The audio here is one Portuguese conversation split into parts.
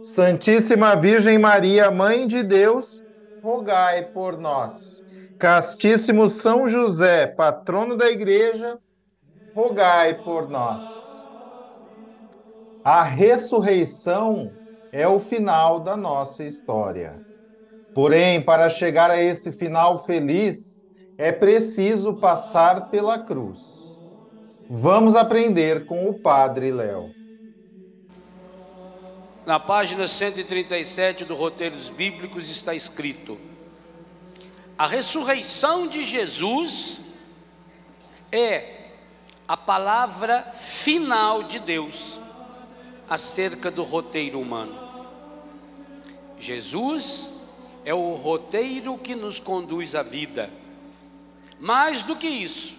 Santíssima Virgem Maria, Mãe de Deus, rogai por nós. Castíssimo São José, patrono da Igreja, rogai por nós. A ressurreição é o final da nossa história. Porém, para chegar a esse final feliz, é preciso passar pela cruz. Vamos aprender com o Padre Léo. Na página 137 do Roteiros Bíblicos está escrito: A ressurreição de Jesus é a palavra final de Deus acerca do roteiro humano. Jesus é o roteiro que nos conduz à vida. Mais do que isso,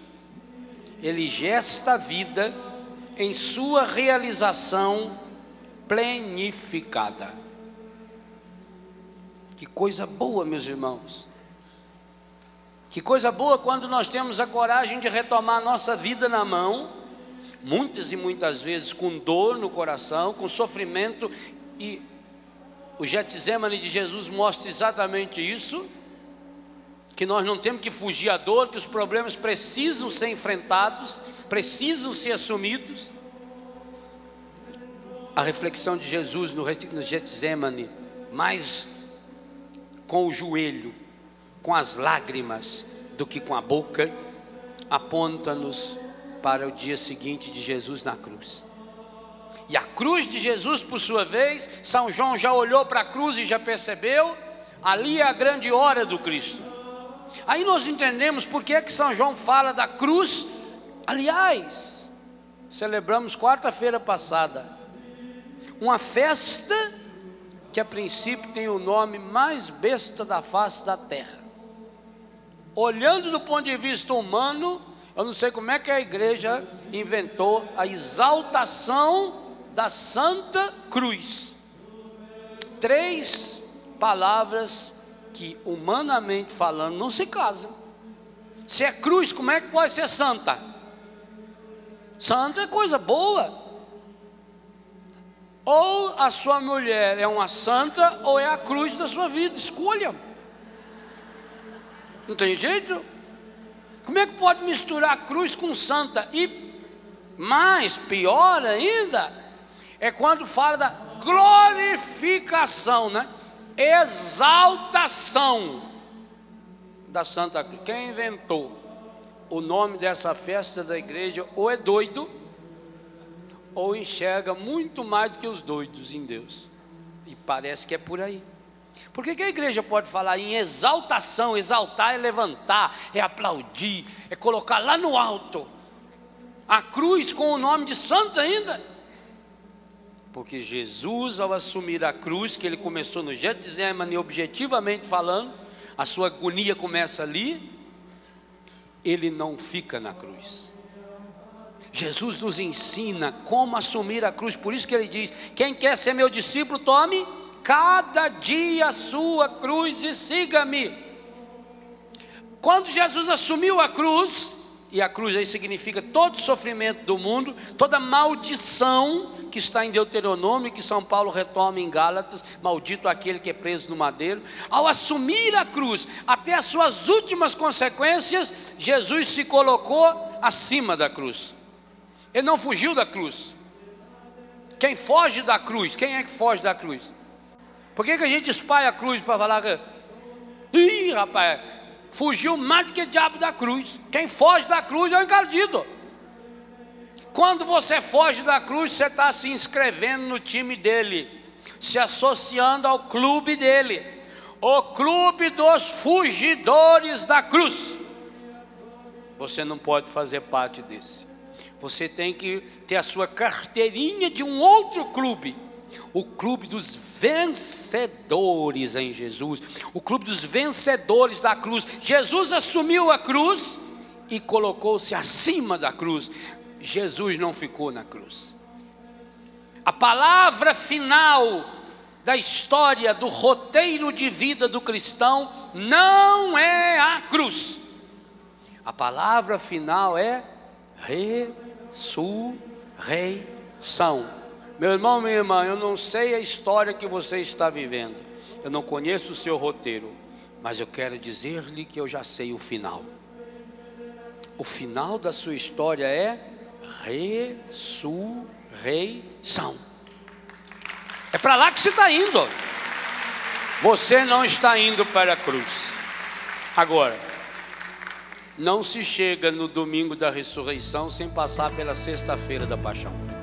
ele gesta a vida em sua realização plenificada. Que coisa boa, meus irmãos. Que coisa boa quando nós temos a coragem de retomar a nossa vida na mão, muitas e muitas vezes com dor no coração, com sofrimento, e o Getsemane de Jesus mostra exatamente isso que nós não temos que fugir à dor, que os problemas precisam ser enfrentados, precisam ser assumidos. A reflexão de Jesus no Getsemane, mais com o joelho, com as lágrimas, do que com a boca, aponta-nos para o dia seguinte de Jesus na cruz. E a cruz de Jesus, por sua vez, São João já olhou para a cruz e já percebeu, ali é a grande hora do Cristo. Aí nós entendemos por que, é que São João fala da cruz. Aliás, celebramos quarta-feira passada uma festa que a princípio tem o nome mais besta da face da terra. Olhando do ponto de vista humano, eu não sei como é que a igreja inventou a exaltação da Santa Cruz. Três palavras que, humanamente falando, não se casam. Se é cruz, como é que pode ser santa? Santa é coisa boa. Ou a sua mulher é uma santa, ou é a cruz da sua vida. Escolha. Não tem jeito? Como é que pode misturar cruz com santa? E mais, pior ainda, é quando fala da glorificação, né? exaltação da Santa Cruz. Quem inventou o nome dessa festa da igreja ou é doido ou enxerga muito mais do que os doidos em Deus. E parece que é por aí. Por que, que a igreja pode falar em exaltação? Exaltar é levantar, é aplaudir, é colocar lá no alto. A cruz com o nome de santo ainda. Porque Jesus, ao assumir a cruz, que ele começou no Getsemane, objetivamente falando, a sua agonia começa ali, ele não fica na cruz. Jesus nos ensina como assumir a cruz, por isso que ele diz: quem quer ser meu discípulo, tome cada dia a sua cruz e siga-me. Quando Jesus assumiu a cruz, e a cruz aí significa todo sofrimento do mundo, toda maldição que está em Deuteronômio, que São Paulo retoma em Gálatas, maldito aquele que é preso no madeiro. Ao assumir a cruz, até as suas últimas consequências, Jesus se colocou acima da cruz. Ele não fugiu da cruz. Quem foge da cruz, quem é que foge da cruz? Por que, que a gente espalha a cruz para falar que. Ih, rapaz, fugiu mais do que diabo da cruz. Quem foge da cruz é o encardido. Quando você foge da cruz, você está se inscrevendo no time dele, se associando ao clube dele, o clube dos fugidores da cruz. Você não pode fazer parte desse. Você tem que ter a sua carteirinha de um outro clube. O clube dos vencedores em Jesus. O clube dos vencedores da cruz. Jesus assumiu a cruz e colocou-se acima da cruz. Jesus não ficou na cruz. A palavra final da história do roteiro de vida do cristão não é a cruz. A palavra final é ressurreição. Meu irmão, minha irmã, eu não sei a história que você está vivendo, eu não conheço o seu roteiro, mas eu quero dizer-lhe que eu já sei o final. O final da sua história é ressurreição. É para lá que você está indo. Você não está indo para a cruz. Agora, não se chega no domingo da ressurreição sem passar pela sexta-feira da paixão.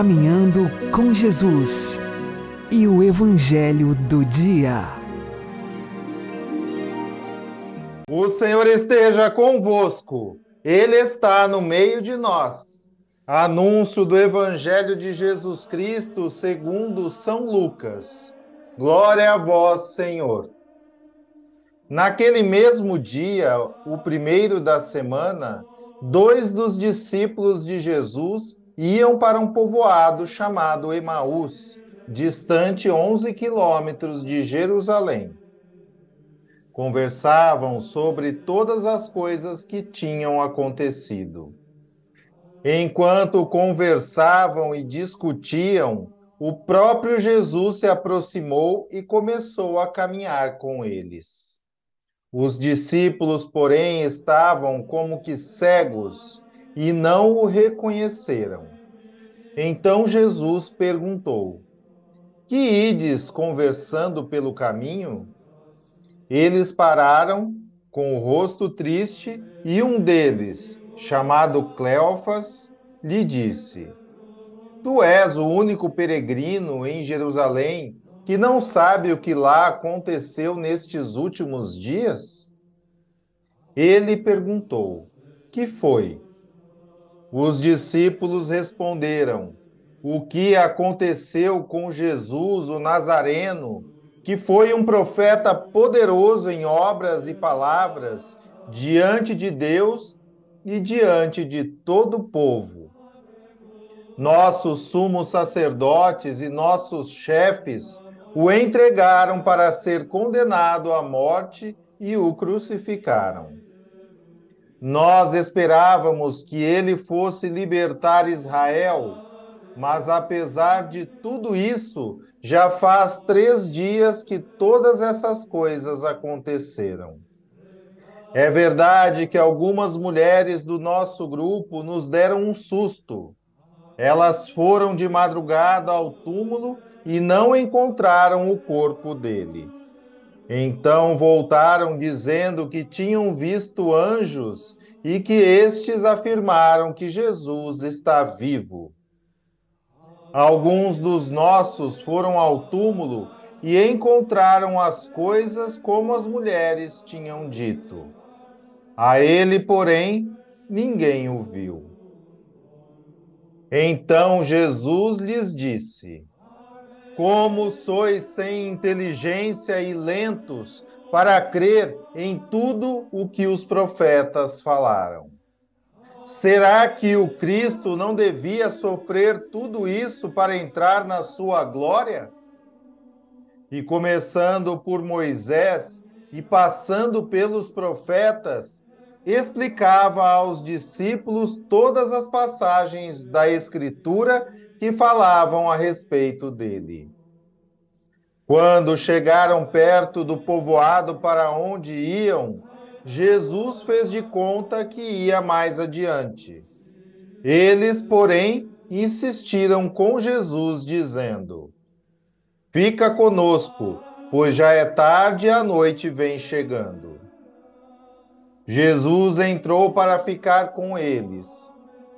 Caminhando com Jesus e o Evangelho do Dia. O Senhor esteja convosco, Ele está no meio de nós. Anúncio do Evangelho de Jesus Cristo segundo São Lucas. Glória a vós, Senhor. Naquele mesmo dia, o primeiro da semana, dois dos discípulos de Jesus iam para um povoado chamado Emaús, distante 11 quilômetros de Jerusalém. Conversavam sobre todas as coisas que tinham acontecido. Enquanto conversavam e discutiam, o próprio Jesus se aproximou e começou a caminhar com eles. Os discípulos, porém, estavam como que cegos e não o reconheceram. Então Jesus perguntou: Que ides conversando pelo caminho? Eles pararam, com o rosto triste, e um deles, chamado Cleofas, lhe disse: Tu és o único peregrino em Jerusalém que não sabe o que lá aconteceu nestes últimos dias? Ele perguntou: Que foi? Os discípulos responderam: O que aconteceu com Jesus, o Nazareno, que foi um profeta poderoso em obras e palavras diante de Deus e diante de todo o povo. Nossos sumos sacerdotes e nossos chefes o entregaram para ser condenado à morte e o crucificaram. Nós esperávamos que ele fosse libertar Israel, mas apesar de tudo isso, já faz três dias que todas essas coisas aconteceram. É verdade que algumas mulheres do nosso grupo nos deram um susto. Elas foram de madrugada ao túmulo e não encontraram o corpo dele. Então voltaram dizendo que tinham visto anjos e que estes afirmaram que Jesus está vivo. Alguns dos nossos foram ao túmulo e encontraram as coisas como as mulheres tinham dito. A ele, porém, ninguém o viu. Então Jesus lhes disse: como sois sem inteligência e lentos para crer em tudo o que os profetas falaram. Será que o Cristo não devia sofrer tudo isso para entrar na sua glória? E começando por Moisés e passando pelos profetas, explicava aos discípulos todas as passagens da Escritura que falavam a respeito dele. Quando chegaram perto do povoado para onde iam, Jesus fez de conta que ia mais adiante. Eles, porém, insistiram com Jesus, dizendo: Fica conosco, pois já é tarde e a noite vem chegando. Jesus entrou para ficar com eles.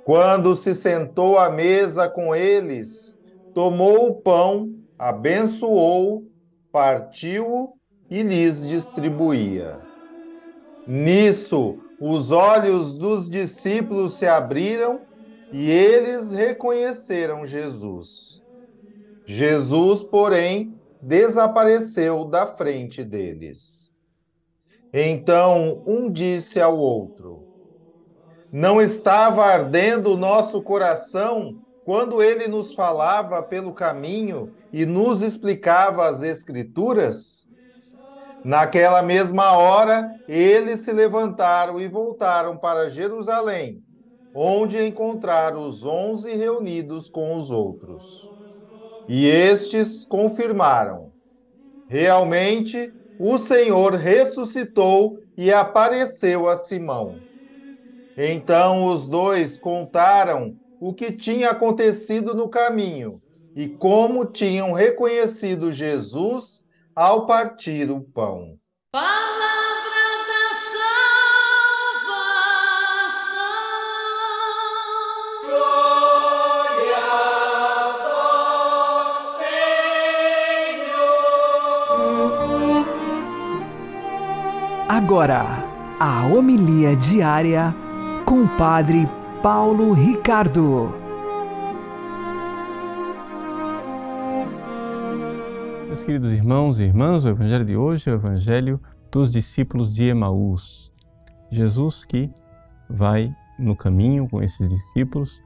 Quando se sentou à mesa com eles, tomou o pão, abençoou, partiu-o e lhes distribuía. Nisso, os olhos dos discípulos se abriram e eles reconheceram Jesus. Jesus, porém, desapareceu da frente deles. Então um disse ao outro: não estava ardendo o nosso coração quando ele nos falava pelo caminho e nos explicava as Escrituras? Naquela mesma hora, eles se levantaram e voltaram para Jerusalém, onde encontraram os onze reunidos com os outros. E estes confirmaram: realmente o Senhor ressuscitou e apareceu a Simão. Então os dois contaram o que tinha acontecido no caminho e como tinham reconhecido Jesus ao partir o pão. Palavra da salvação. Glória ao Senhor. Agora, a homilia diária com o Padre Paulo Ricardo. Meus queridos irmãos e irmãs, o Evangelho de hoje é o Evangelho dos discípulos de Emaús. Jesus que vai no caminho com esses discípulos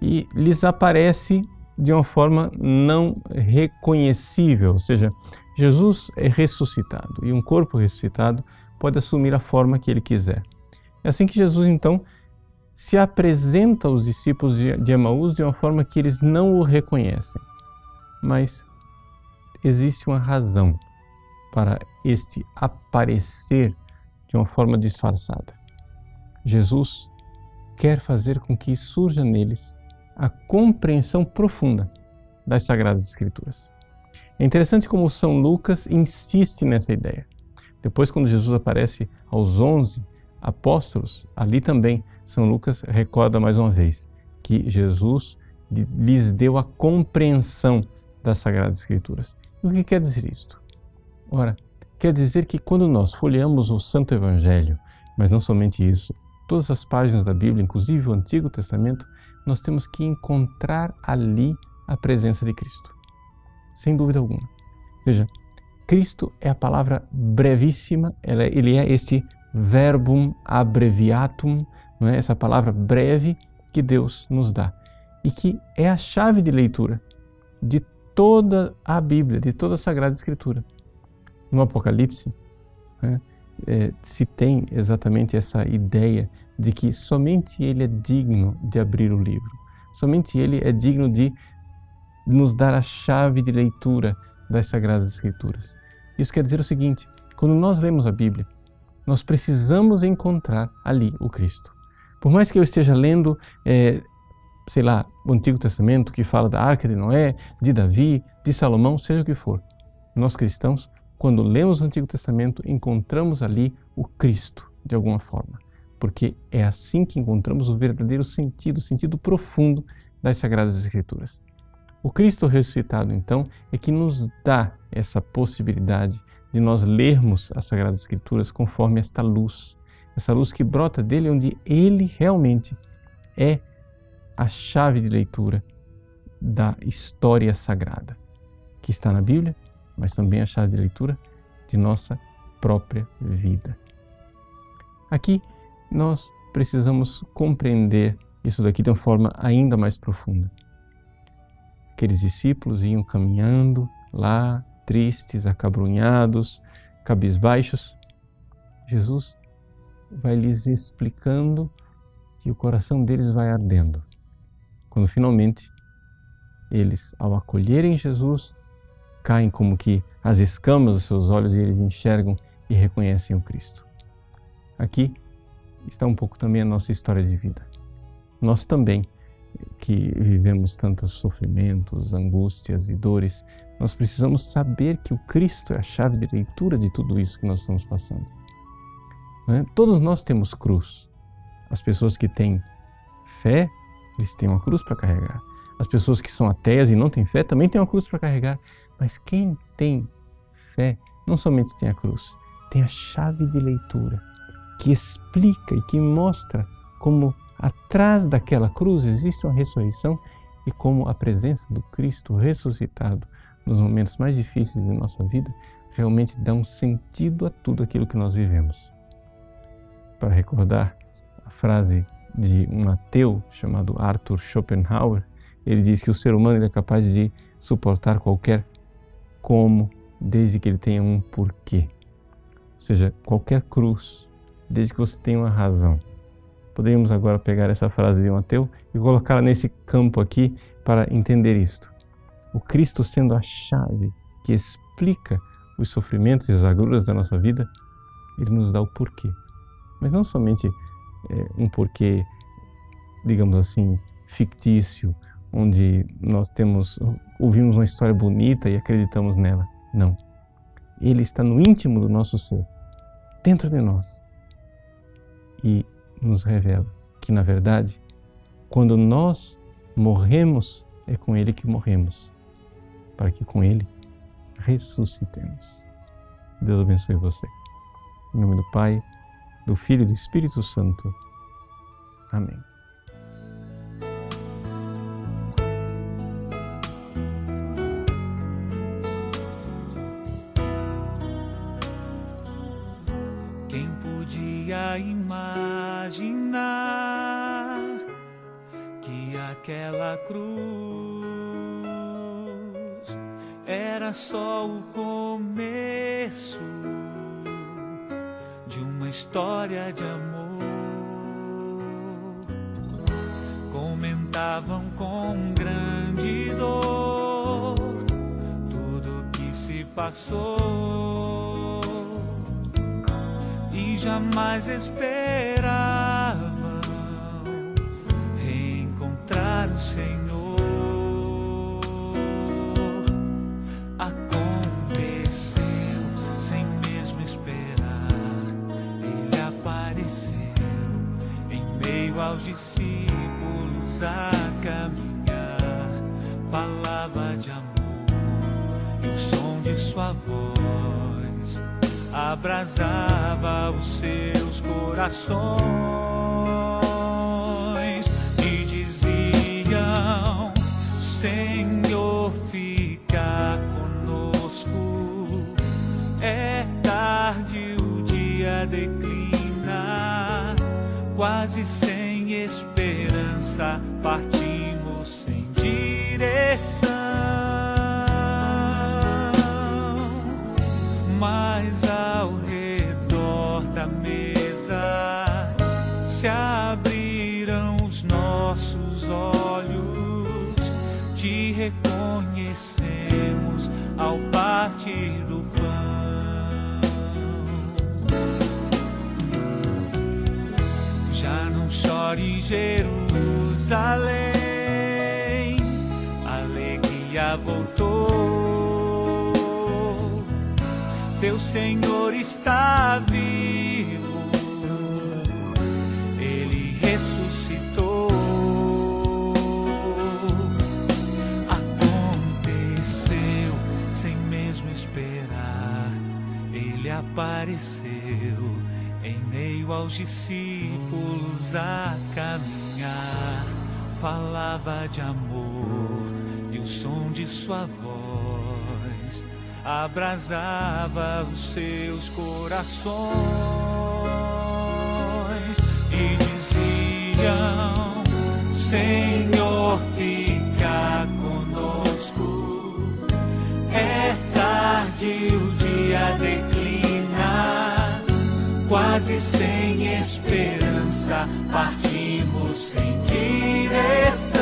e lhes aparece de uma forma não reconhecível, ou seja, Jesus é ressuscitado e um corpo ressuscitado pode assumir a forma que ele quiser. É assim que Jesus então se apresenta aos discípulos de Emaús de uma forma que eles não o reconhecem. Mas existe uma razão para este aparecer de uma forma disfarçada. Jesus quer fazer com que surja neles a compreensão profunda das Sagradas Escrituras. É interessante como São Lucas insiste nessa ideia. Depois, quando Jesus aparece aos onze apóstolos, ali também São Lucas recorda mais uma vez que Jesus lhes deu a compreensão das Sagradas Escrituras. E o que quer dizer isto? Ora, quer dizer que quando nós folheamos o Santo Evangelho, mas não somente isso, todas as páginas da Bíblia, inclusive o Antigo Testamento, nós temos que encontrar ali a presença de Cristo. Sem dúvida alguma. Veja, Cristo é a palavra brevíssima, ele é esse verbum abreviatum, não é? essa palavra breve que Deus nos dá e que é a chave de leitura de toda a Bíblia, de toda a Sagrada Escritura. No Apocalipse, né, é, se tem exatamente essa ideia de que somente Ele é digno de abrir o livro, somente Ele é digno de nos dar a chave de leitura das Sagradas Escrituras. Isso quer dizer o seguinte: quando nós lemos a Bíblia, nós precisamos encontrar ali o Cristo. Por mais que eu esteja lendo, é, sei lá, o Antigo Testamento que fala da Arca de Noé, de Davi, de Salomão, seja o que for, nós cristãos, quando lemos o Antigo Testamento, encontramos ali o Cristo, de alguma forma, porque é assim que encontramos o verdadeiro sentido, o sentido profundo das Sagradas Escrituras. O Cristo ressuscitado, então, é que nos dá essa possibilidade de nós lermos as Sagradas Escrituras conforme esta luz, essa luz que brota dele, onde ele realmente é a chave de leitura da história sagrada, que está na Bíblia, mas também a chave de leitura de nossa própria vida. Aqui nós precisamos compreender isso daqui de uma forma ainda mais profunda. Aqueles discípulos iam caminhando lá, tristes, acabrunhados, cabisbaixos. Jesus vai lhes explicando e o coração deles vai ardendo. Quando finalmente eles, ao acolherem Jesus, caem como que as escamas dos seus olhos e eles enxergam e reconhecem o Cristo. Aqui está um pouco também a nossa história de vida. Nós também que vivemos tantos sofrimentos, angústias e dores, nós precisamos saber que o Cristo é a chave de leitura de tudo isso que nós estamos passando. É? Todos nós temos cruz. As pessoas que têm fé, eles têm uma cruz para carregar. As pessoas que são ateias e não têm fé também têm uma cruz para carregar. Mas quem tem fé não somente tem a cruz, tem a chave de leitura que explica e que mostra como atrás daquela cruz existe uma ressurreição e como a presença do Cristo ressuscitado nos momentos mais difíceis de nossa vida realmente dá um sentido a tudo aquilo que nós vivemos. Para recordar a frase de um ateu chamado Arthur Schopenhauer, ele diz que o ser humano é capaz de suportar qualquer como, desde que ele tenha um porquê. Ou seja, qualquer cruz, desde que você tenha uma razão. Poderíamos agora pegar essa frase de um ateu e colocá-la nesse campo aqui para entender isto. O Cristo sendo a chave que explica os sofrimentos e as agruras da nossa vida, ele nos dá o porquê. Mas não somente é, um porquê, digamos assim, fictício, onde nós temos ouvimos uma história bonita e acreditamos nela. Não. Ele está no íntimo do nosso ser, dentro de nós. E nos revela que, na verdade, quando nós morremos, é com Ele que morremos, para que com Ele ressuscitemos. Deus abençoe você. Em nome do Pai, do Filho e do Espírito Santo. Amém. Quem podia imaginar que aquela cruz era só o começo de uma história de amor? Comentavam com grande dor tudo que se passou e jamais esperavam reencontrar o Senhor. A caminhar, falava de amor e o som de sua voz abrasava os seus corações e diziam: Senhor, fica conosco. É tarde, o dia declina, quase sem esperança, reconhecemos ao partir do pão. Já não chore Jerusalém, alegria voltou. Teu Senhor está vivo, apareceu em meio aos discípulos a caminhar. Falava de amor e o som de sua voz abrasava os seus corações e diziam: Senhor, fica conosco. É tarde, o dia declina, quase sem esperança, partimos sem direção.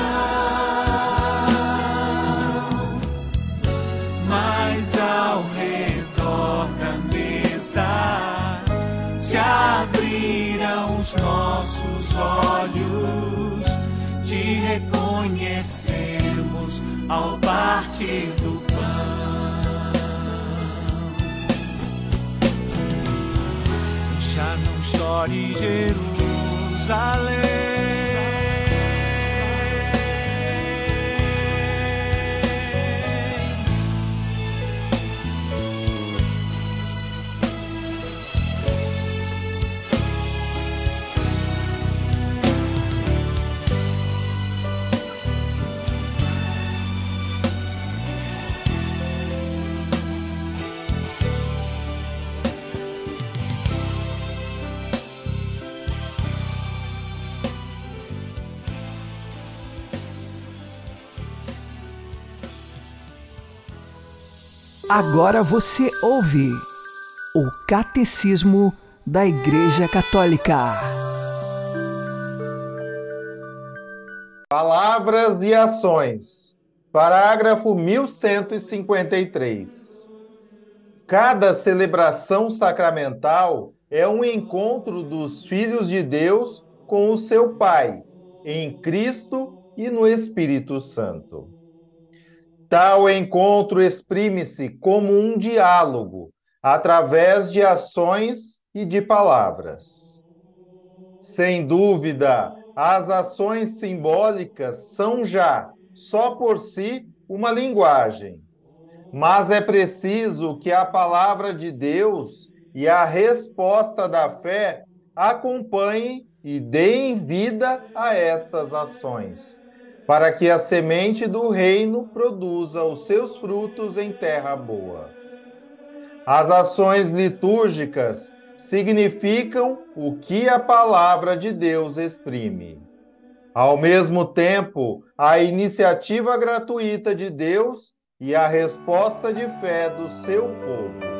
Mas ao redor da mesa se abriram os nossos olhos, te reconhecemos ao partir do chore Jerusalém. Agora você ouve o Catecismo da Igreja Católica. Palavras e ações. Parágrafo 1153. Cada celebração sacramental é um encontro dos filhos de Deus com o seu Pai, em Cristo e no Espírito Santo. Tal encontro exprime-se como um diálogo, através de ações e de palavras. Sem dúvida, as ações simbólicas são já, só por si, uma linguagem. Mas é preciso que a palavra de Deus e a resposta da fé acompanhem e deem vida a estas ações, para que a semente do reino produza os seus frutos em terra boa. As ações litúrgicas significam o que a palavra de Deus exprime. Ao mesmo tempo, a iniciativa gratuita de Deus e a resposta de fé do seu povo.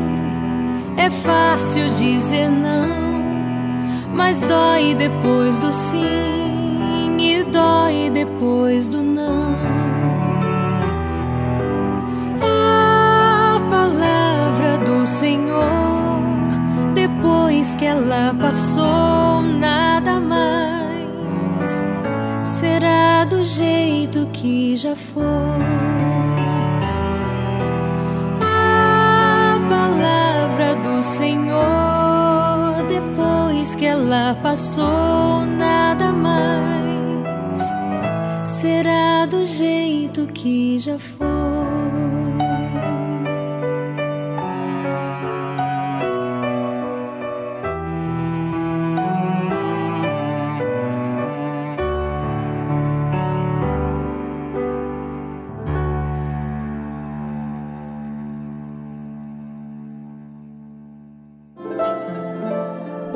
é fácil dizer não, mas dói depois do sim e dói depois do não. A palavra do Senhor, depois que ela passou, nada mais será do jeito que já foi. Do Senhor, depois que ela passou, nada mais será do jeito que já foi.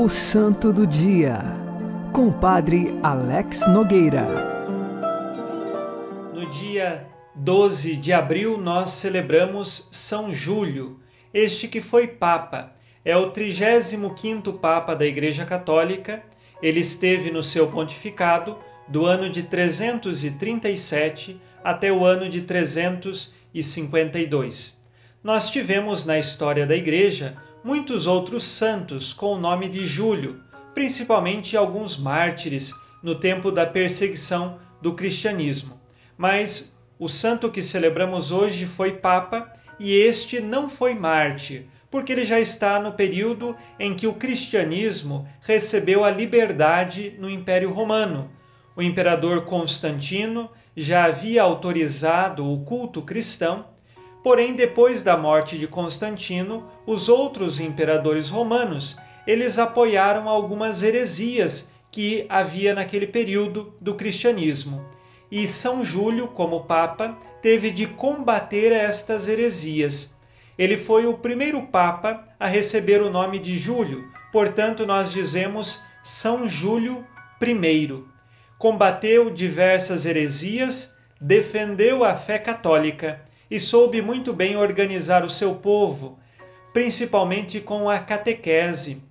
O Santo do Dia, com o Padre Alex Nogueira. No dia 12 de abril, nós celebramos São Júlio, este que foi Papa. É o 35 Papa da Igreja Católica. Ele esteve no seu pontificado do ano de 337 até o ano de 352. Nós tivemos na história da Igreja muitos outros santos com o nome de Júlio, principalmente alguns mártires no tempo da perseguição do cristianismo. Mas o santo que celebramos hoje foi Papa e este não foi mártir, porque ele já está no período em que o cristianismo recebeu a liberdade no Império Romano. O imperador Constantino já havia autorizado o culto cristão Porém, depois da morte de Constantino, os outros imperadores romanos, eles apoiaram algumas heresias que havia naquele período do cristianismo. E São Júlio, como papa, teve de combater estas heresias. Ele foi o primeiro papa a receber o nome de Júlio, portanto nós dizemos São Júlio I. Combateu diversas heresias, defendeu a fé católica e soube muito bem organizar o seu povo, principalmente com a catequese,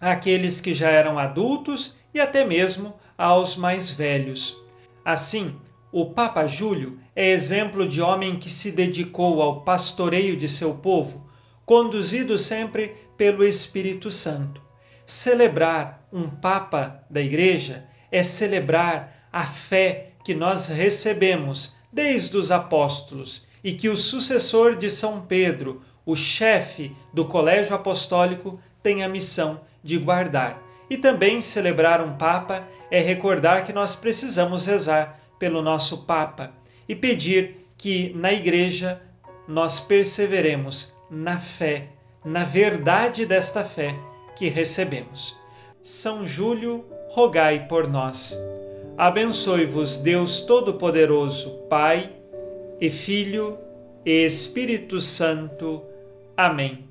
àqueles que já eram adultos e até mesmo aos mais velhos. Assim, o Papa Júlio é exemplo de homem que se dedicou ao pastoreio de seu povo, conduzido sempre pelo Espírito Santo. Celebrar um Papa da Igreja é celebrar a fé que nós recebemos desde os apóstolos e que o sucessor de São Pedro, o chefe do Colégio Apostólico, tem a missão de guardar. E também celebrar um Papa é recordar que nós precisamos rezar pelo nosso Papa e pedir que na Igreja nós perseveremos na fé, na verdade desta fé que recebemos. São Júlio, rogai por nós. Abençoe-vos Deus Todo-Poderoso, Pai e Filho e Espírito Santo. Amém.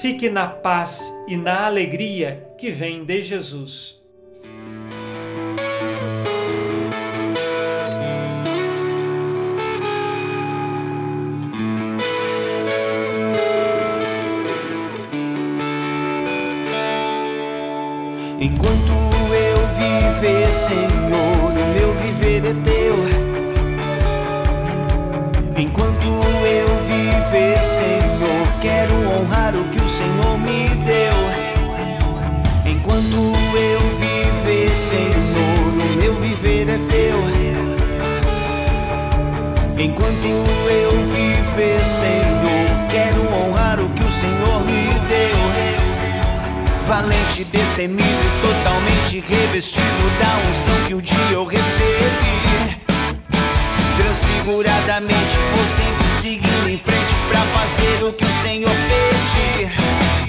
Fique na paz e na alegria que vem de Jesus. Enquanto eu viver, Senhor, o meu viver é teu. Senhor, quero honrar o que o Senhor me deu. Enquanto eu viver, Senhor, o meu viver é teu. Enquanto eu viver, Senhor, quero honrar o que o Senhor me deu. Valente, destemido, totalmente revestido da unção que um dia eu recebi. Transfiguradamente, vou sempre seguindo em frente pra fazer o que o Senhor pedir.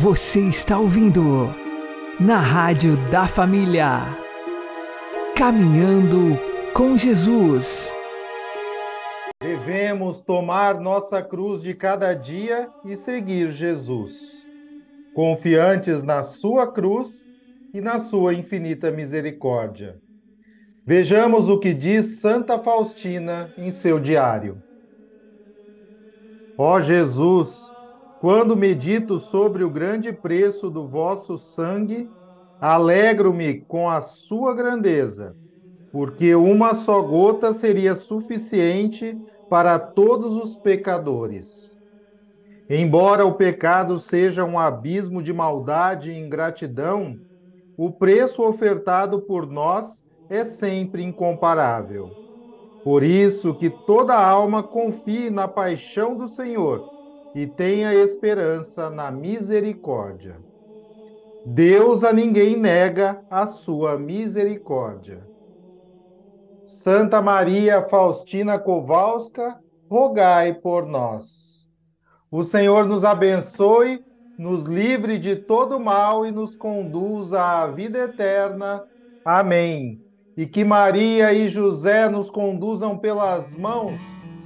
Você está ouvindo na Rádio da Família. Caminhando com Jesus. Devemos tomar nossa cruz de cada dia e seguir Jesus, confiantes na Sua cruz e na Sua infinita misericórdia. Vejamos o que diz Santa Faustina em seu diário. Ó Jesus, quando medito sobre o grande preço do vosso sangue, alegro-me com a sua grandeza, porque uma só gota seria suficiente para todos os pecadores. Embora o pecado seja um abismo de maldade e ingratidão, o preço ofertado por nós é sempre incomparável. Por isso que toda alma confie na paixão do Senhor e tenha esperança na misericórdia. Deus a ninguém nega a sua misericórdia. Santa Maria Faustina Kowalska, rogai por nós. O Senhor nos abençoe, nos livre de todo mal e nos conduza à vida eterna. Amém. E que Maria e José nos conduzam pelas mãos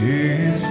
Coração.